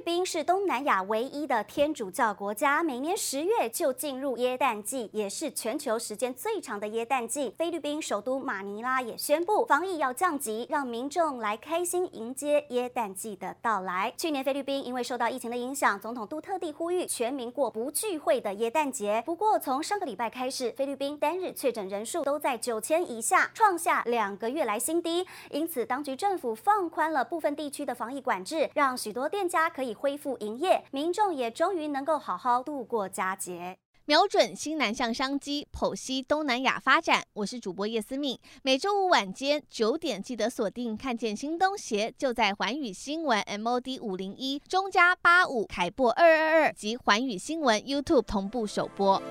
菲律宾是东南亚唯一的天主教国家，每年十月就进入耶诞季，也是全球时间最长的耶诞季。菲律宾首都马尼拉也宣布防疫要降级，让民众来开心迎接耶诞季的到来。去年菲律宾因为受到疫情的影响，总统杜特地呼吁全民过不聚会的耶诞节。不过从上个礼拜开始，菲律宾单日确诊人数都在九千以下，创下两个月来新低。因此，当局政府放宽了部分地区的防疫管制，让许多店家。可以恢复营业，民众也终于能够好好度过佳节。瞄准新南向商机，剖析东南亚发展。我是主播叶思敏，每周五晚间九点记得锁定。看见新东协就在环宇新闻 MOD 五零一中加八五凯播二二二及环宇新闻 YouTube 同步首播。